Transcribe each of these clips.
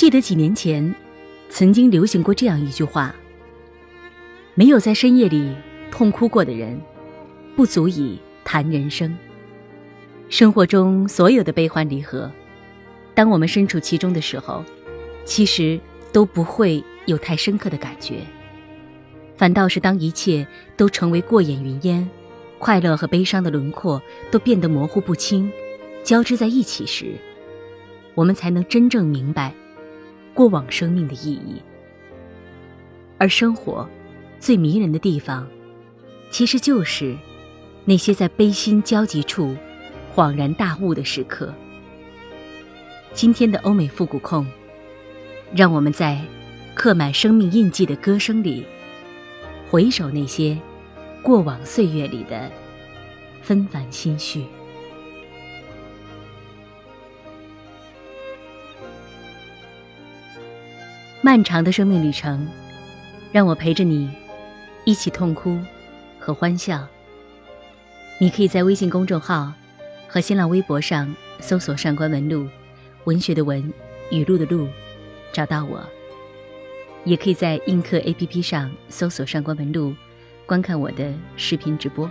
记得几年前，曾经流行过这样一句话：“没有在深夜里痛哭过的人，不足以谈人生。”生活中所有的悲欢离合，当我们身处其中的时候，其实都不会有太深刻的感觉。反倒是当一切都成为过眼云烟，快乐和悲伤的轮廓都变得模糊不清，交织在一起时，我们才能真正明白。过往生命的意义，而生活最迷人的地方，其实就是那些在悲心交集处恍然大悟的时刻。今天的欧美复古控，让我们在刻满生命印记的歌声里，回首那些过往岁月里的纷繁心绪。漫长的生命旅程，让我陪着你，一起痛哭和欢笑。你可以在微信公众号和新浪微博上搜索“上官文露”，文学的文，语录的录，找到我。也可以在映客 APP 上搜索“上官文露”，观看我的视频直播。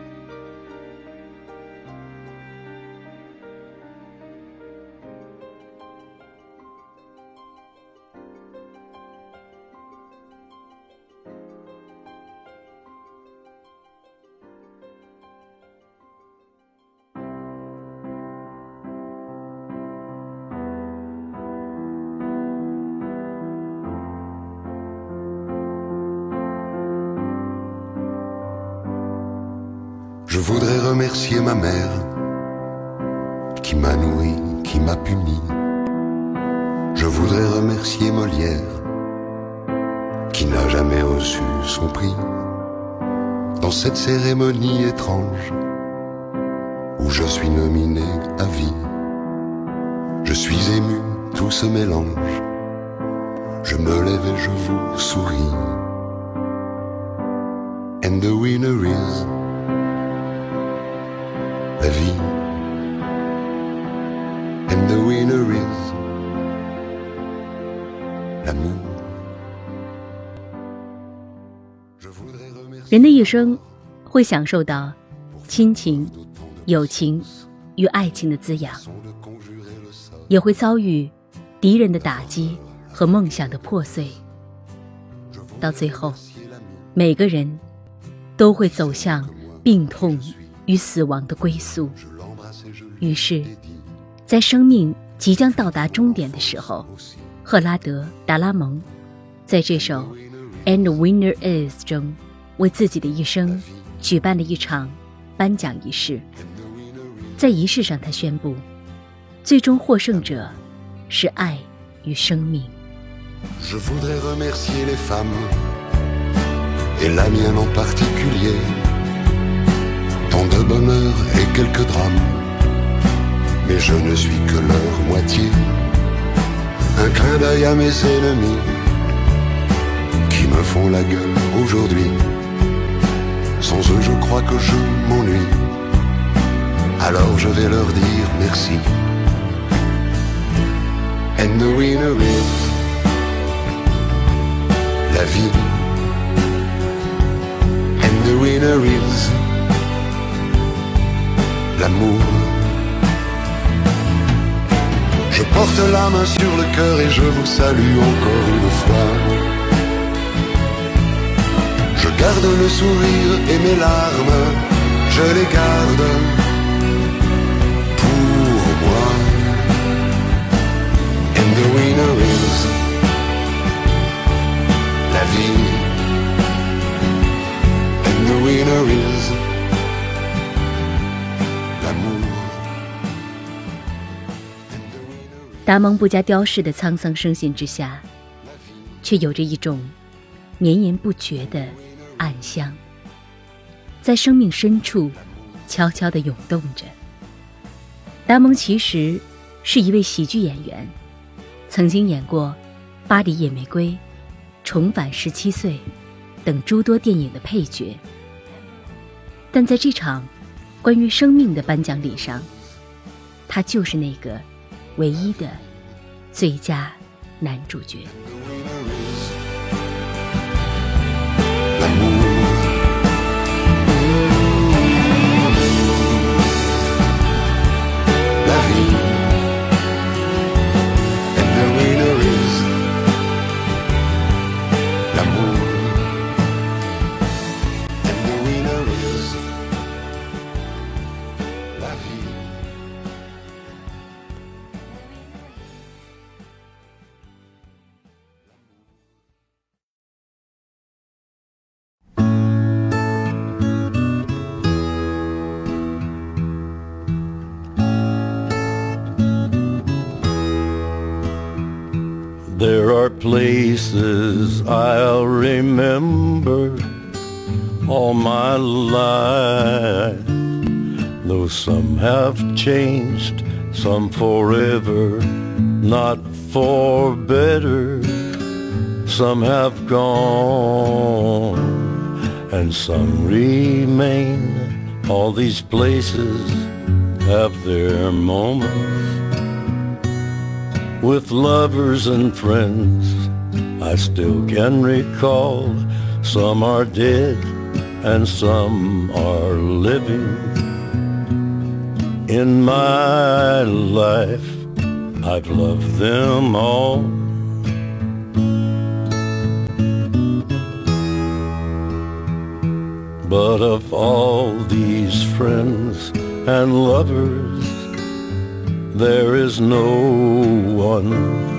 Qui n'a jamais reçu son prix. Dans cette cérémonie étrange où je suis nominé à vie, je suis ému, tout se mélange. Je me lève et je vous souris. And the winner is la vie. And the winner is. 人的一生会享受到亲情、友情与爱情的滋养，也会遭遇敌人的打击和梦想的破碎。到最后，每个人都会走向病痛。与死亡的归宿。于是，在生命即将到达终点的时候，赫拉德·达拉蒙在这首《And the Winner Is》中，为自己的一生举办了一场颁奖仪式。在仪式上，他宣布，最终获胜者是爱与生命。Un clin d'œil à mes ennemis qui me font la gueule aujourd'hui. Sans eux, je crois que je m'ennuie. Alors je vais leur dire merci. And the winner is la vie. And the winner is l'amour. Porte la main sur le cœur et je vous salue encore une fois. Je garde le sourire et mes larmes, je les garde 达蒙不加雕饰的沧桑声线之下，却有着一种绵延不绝的暗香，在生命深处悄悄地涌动着。达蒙其实是一位喜剧演员，曾经演过《巴黎野玫瑰》《重返十七岁》等诸多电影的配角，但在这场关于生命的颁奖礼上，他就是那个唯一的最佳男主角。Places I'll remember all my life. Though some have changed, some forever, not for better. Some have gone, and some remain. All these places have their moments with lovers and friends. I still can recall some are dead and some are living. In my life, I've loved them all. But of all these friends and lovers, there is no one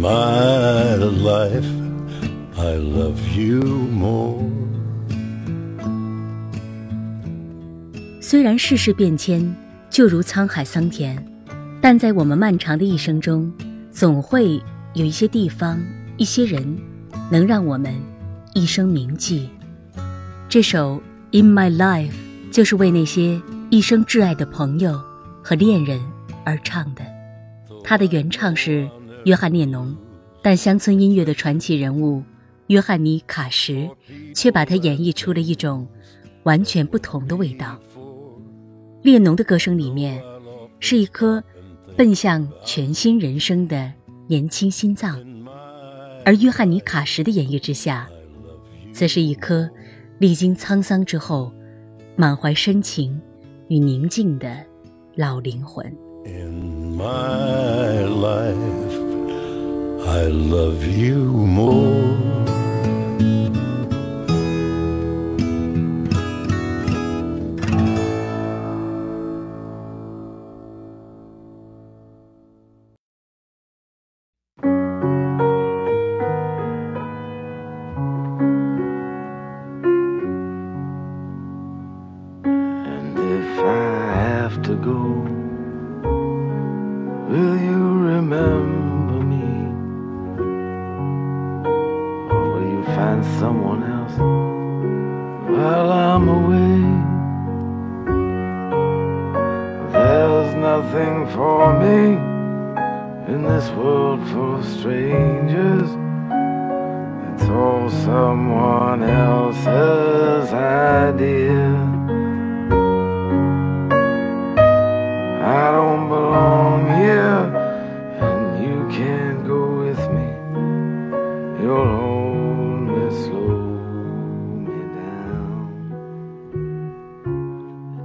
My life, I love you more. 虽然世事变迁，就如沧海桑田，但在我们漫长的一生中，总会有一些地方、一些人，能让我们一生铭记。这首《In My Life》就是为那些一生挚爱的朋友和恋人而唱的。它的原唱是约翰列侬，但乡村音乐的传奇人物约翰尼卡什却把它演绎出了一种完全不同的味道。列侬的歌声里面是一颗奔向全新人生的年轻心脏，而约翰尼卡什的演绎之下，则是一颗历经沧桑之后满怀深情与宁静的老灵魂。In my life, I love you more. in this world for strangers. It's all someone else's idea. I don't belong here, and you can't go with me. You'll only slow me down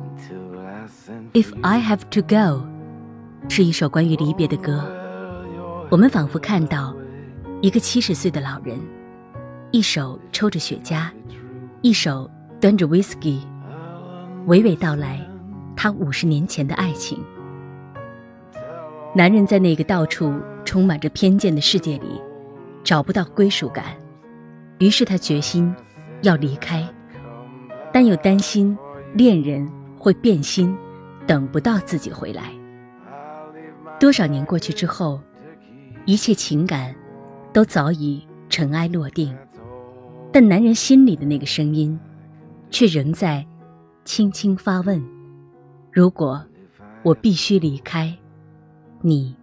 until I send If for I you. have to go, 是一首关于离别的歌。 我们仿佛看到一个七十岁的老人，一手抽着雪茄，一手端着 whisky，娓娓道来他五十年前的爱情。男人在那个到处充满着偏见的世界里找不到归属感，于是他决心要离开，但又担心恋人会变心，等不到自己回来。多少年过去之后，一切情感都早已尘埃落定，但男人心里的那个声音，却仍在轻轻发问：如果我必须离开，你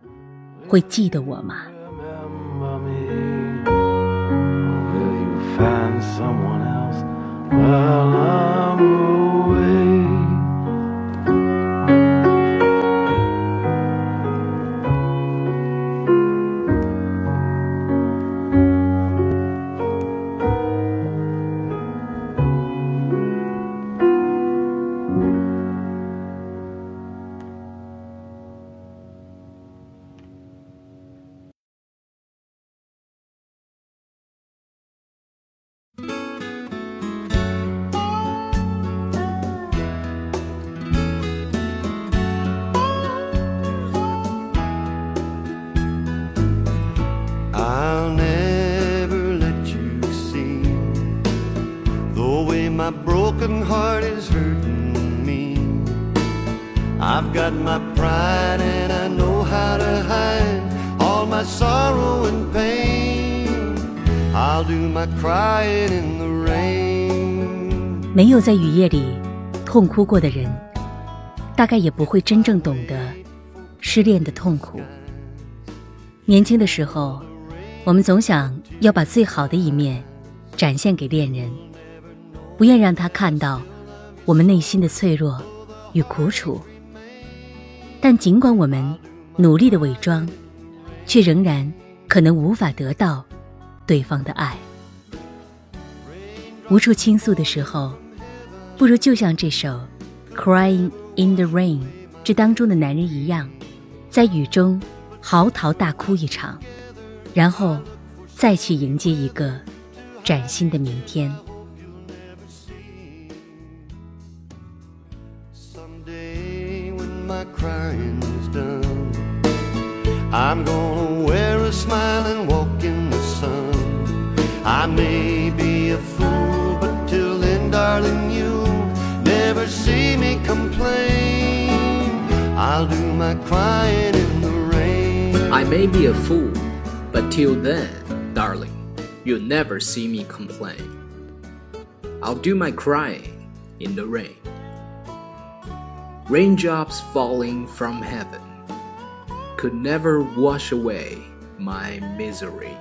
会记得我吗？The way my broken heart is hurting me. I've got my pride and I know how to hide all my sorrow and pain. I'll do my crying in the rain. 没有在雨夜里痛哭过的人，大概也不会真正懂得失恋的痛苦。年轻的时候，我们总想要把最好的一面展现给恋人，不愿让他看到我们内心的脆弱与苦楚。但尽管我们努力的伪装，却仍然可能无法得到对方的爱。无处倾诉的时候，不如就像这首《Crying in the Rain》这当中的男人一样，在雨中嚎啕大哭一场，然后再去迎接一个崭新的明天。I'm gonna wear a smile and walk in the sun. I may be a fool, but till then, darling, you'll never see me complain. I'll do my crying in the rain. I may be a fool, but till then, darling, you'll never see me complain. I'll do my crying in the rain. Raindrops falling from heaven could never wash away my misery.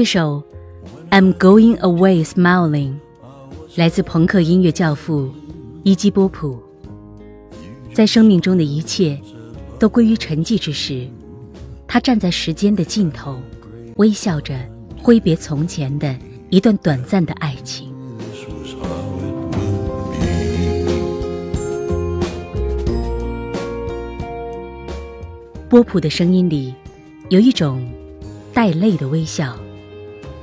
这首《I'm Going Away Smiling》来自朋克音乐教父伊基波普。在生命中的一切都归于沉寂之时，他站在时间的尽头，微笑着挥别从前的一段短暂的爱情。波普的声音里有一种带泪的微笑。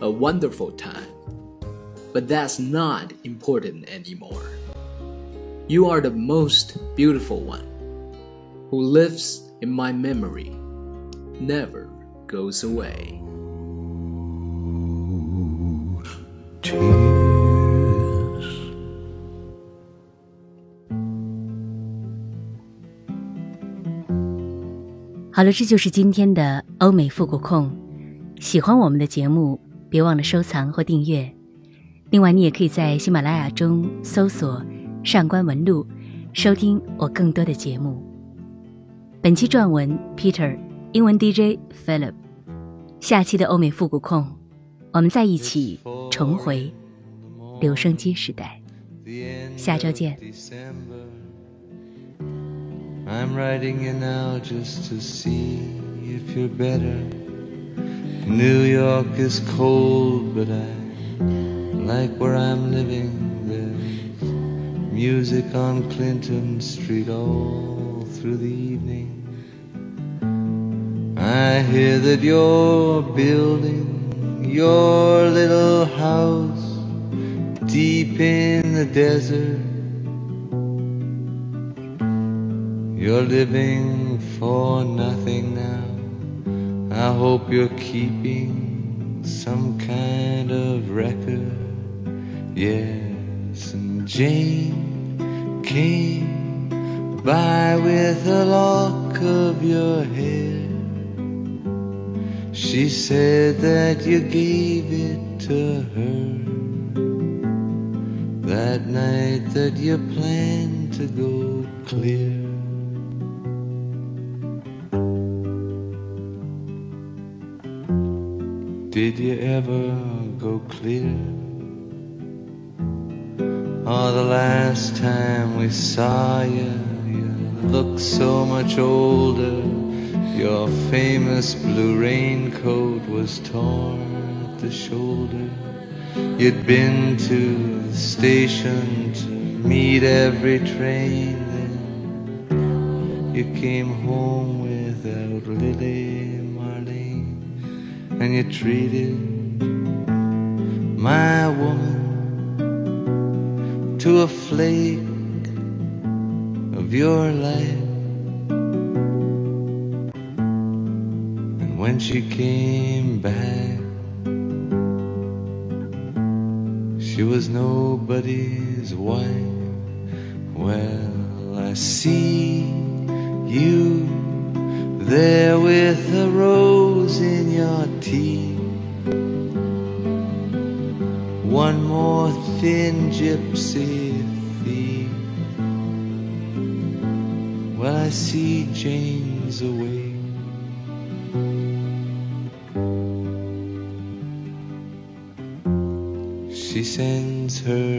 wonderful time. But that's not important anymore. You are the most beautiful one who lives in my memory, never goes away. Tears. 好了，这就是今天的欧美复古控。 喜欢我们的节目，别忘了收藏或订阅。另外，你也可以在喜马拉雅中搜索“上官文露”，收听我更多的节目。本期撰文 Peter，英文 DJ Philip。下期的欧美复古控，我们再一起重回留声机时代。下周见。New York is cold, but I like where I'm living. There's music on Clinton Street all through the evening. I hear that you're building your little house deep in the desert. You're living for nothing now. I hope you're keeping some kind of record. Yes, and Jane came by with a lock of your hair. She said that you gave it to her that night that you planned to go clear. Did you ever go clear? Oh, the last time we saw you, you looked so much older. Your famous blue raincoat was torn at the shoulder. You'd been to the station to meet every train. Then you came home without Lily and you treated my woman to a flake of your life. And when she came back, she was nobody's wife. Well, I see you there with a rose in your teeth. One more thin gypsy thief. Well, I see Jane's away. She sends her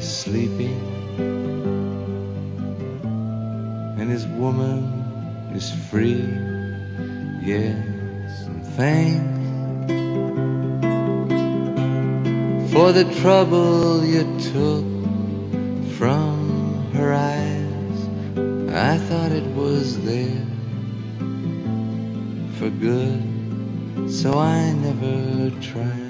is sleeping, and his woman is free. Yes, and thanks for the trouble you took from her eyes. I thought it was there for good, so I never tried.